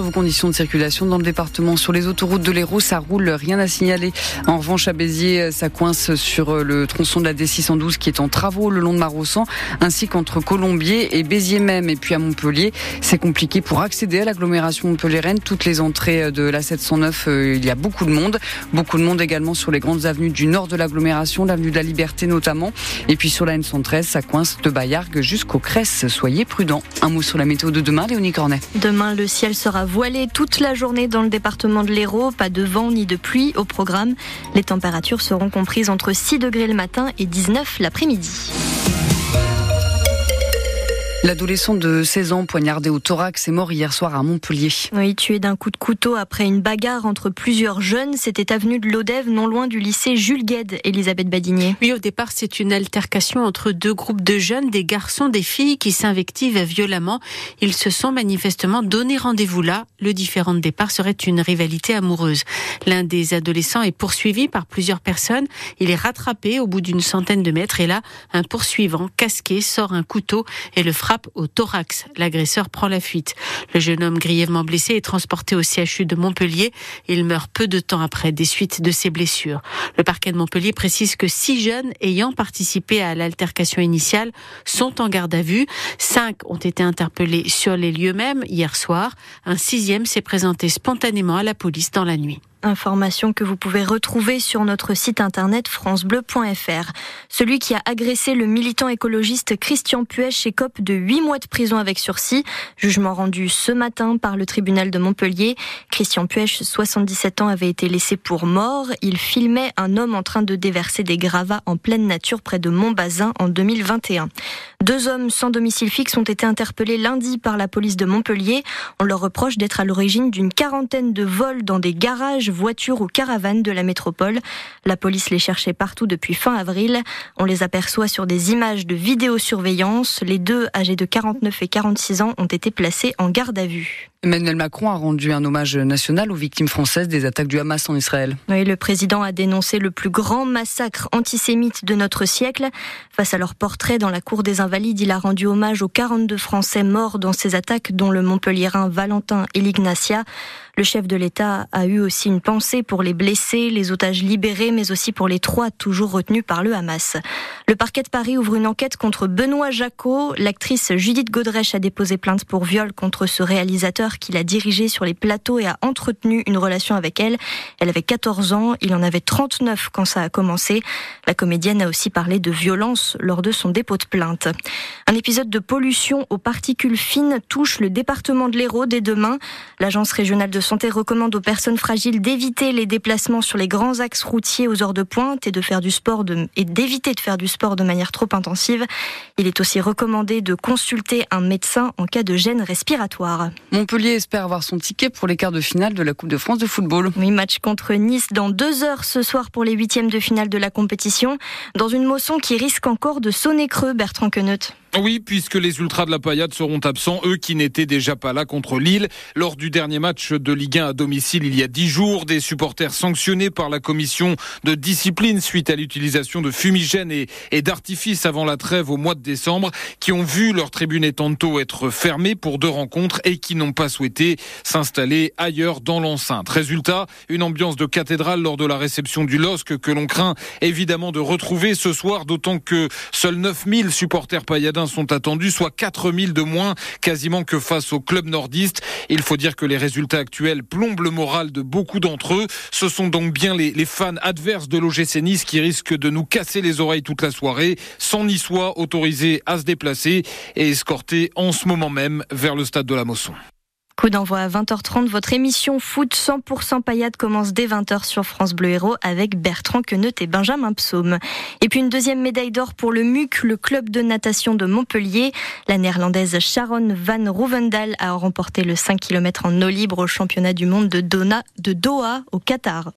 vos conditions de circulation dans le département. Sur les autoroutes de l'Hérault, ça roule, rien à signaler. En revanche, à Béziers, ça coince sur le tronçon de la D612 qui est en travaux le long de Marossan, ainsi qu'entre Colombier et Béziers même. Et puis à Montpellier, c'est compliqué pour accéder à l'agglomération montpelliéraine. Toutes les entrées de la 709, euh, il y a beaucoup de monde. Beaucoup de monde également sur les grandes avenues du nord de l'agglomération, l'avenue de la Liberté notamment. Et puis sur la N113, ça coince de Bayargues jusqu'au Cresse. Soyez prudents. Un mot sur la météo de demain, Léonie Cornet. Demain, le ciel sera voilé toute la journée dans le département de l'Hérault. Pas de vent ni de pluie au programme. Les températures seront comprises entre 6 degrés le matin et 19 l'après-midi. L'adolescent de 16 ans poignardé au thorax est mort hier soir à Montpellier. Oui, tué d'un coup de couteau après une bagarre entre plusieurs jeunes. C'était avenue de l'Odève, non loin du lycée Jules Gued, Elisabeth Badinier. Oui, au départ, c'est une altercation entre deux groupes de jeunes, des garçons, des filles qui s'invectivent violemment. Ils se sont manifestement donné rendez-vous là. Le différent de départ serait une rivalité amoureuse. L'un des adolescents est poursuivi par plusieurs personnes. Il est rattrapé au bout d'une centaine de mètres et là, un poursuivant casqué sort un couteau et le frappe au thorax. L'agresseur prend la fuite. Le jeune homme grièvement blessé est transporté au CHU de Montpellier. Il meurt peu de temps après des suites de ses blessures. Le parquet de Montpellier précise que six jeunes ayant participé à l'altercation initiale sont en garde à vue. Cinq ont été interpellés sur les lieux mêmes hier soir. Un sixième s'est présenté spontanément à la police dans la nuit. Information que vous pouvez retrouver sur notre site internet francebleu.fr. Celui qui a agressé le militant écologiste Christian Puech écope de 8 mois de prison avec sursis. Jugement rendu ce matin par le tribunal de Montpellier. Christian Puech, 77 ans, avait été laissé pour mort. Il filmait un homme en train de déverser des gravats en pleine nature près de Montbazin en 2021. Deux hommes sans domicile fixe ont été interpellés lundi par la police de Montpellier. On leur reproche d'être à l'origine d'une quarantaine de vols dans des garages voitures ou caravanes de la métropole. La police les cherchait partout depuis fin avril. On les aperçoit sur des images de vidéosurveillance. Les deux, âgés de 49 et 46 ans, ont été placés en garde à vue. Emmanuel Macron a rendu un hommage national aux victimes françaises des attaques du Hamas en Israël. Oui, le président a dénoncé le plus grand massacre antisémite de notre siècle. Face à leur portrait dans la cour des Invalides, il a rendu hommage aux 42 Français morts dans ces attaques, dont le Montpellierin Valentin et l'Ignacia. Le chef de l'État a eu aussi une pensée pour les blessés, les otages libérés, mais aussi pour les trois toujours retenus par le Hamas. Le parquet de Paris ouvre une enquête contre Benoît Jacot. L'actrice Judith Godrèche a déposé plainte pour viol contre ce réalisateur qu'il a dirigé sur les plateaux et a entretenu une relation avec elle. Elle avait 14 ans, il en avait 39 quand ça a commencé. La comédienne a aussi parlé de violence lors de son dépôt de plainte. Un épisode de pollution aux particules fines touche le département de l'Hérault dès demain. Santé recommande aux personnes fragiles d'éviter les déplacements sur les grands axes routiers aux heures de pointe et de faire du sport de, et d'éviter de faire du sport de manière trop intensive. Il est aussi recommandé de consulter un médecin en cas de gêne respiratoire. Montpellier espère avoir son ticket pour les quarts de finale de la Coupe de France de football. Oui, match contre Nice dans deux heures ce soir pour les huitièmes de finale de la compétition, dans une moisson qui risque encore de sonner creux, Bertrand Queneut. Oui, puisque les Ultras de la Paillade seront absents, eux qui n'étaient déjà pas là contre Lille. Lors du dernier match de Ligue 1 à domicile il y a dix jours, des supporters sanctionnés par la commission de discipline suite à l'utilisation de fumigènes et, d'artifices avant la trêve au mois de décembre, qui ont vu leur tribune et tantôt être fermée pour deux rencontres et qui n'ont pas souhaité s'installer ailleurs dans l'enceinte. Résultat, une ambiance de cathédrale lors de la réception du LOSC que l'on craint évidemment de retrouver ce soir, d'autant que seuls 9000 supporters pailladins sont attendus, soit 4000 de moins quasiment que face au club nordiste. Il faut dire que les résultats actuels plombent le moral de beaucoup d'entre eux. Ce sont donc bien les, fans adverses de l'OGC Nice qui risquent de nous casser les oreilles toute la soirée, sans Niçois autorisés à se déplacer et escortés en ce moment même vers le stade de la Mosson. Coup d'envoi à 20h30. Votre émission foot 100% paillade commence dès 20h sur France Bleu Héros avec Bertrand Queneut et Benjamin Psaume. Et puis une deuxième médaille d'or pour le MUC, le club de natation de Montpellier. La néerlandaise Sharon Van Rovendal a remporté le 5 km en eau libre au championnat du monde de, Doha au Qatar.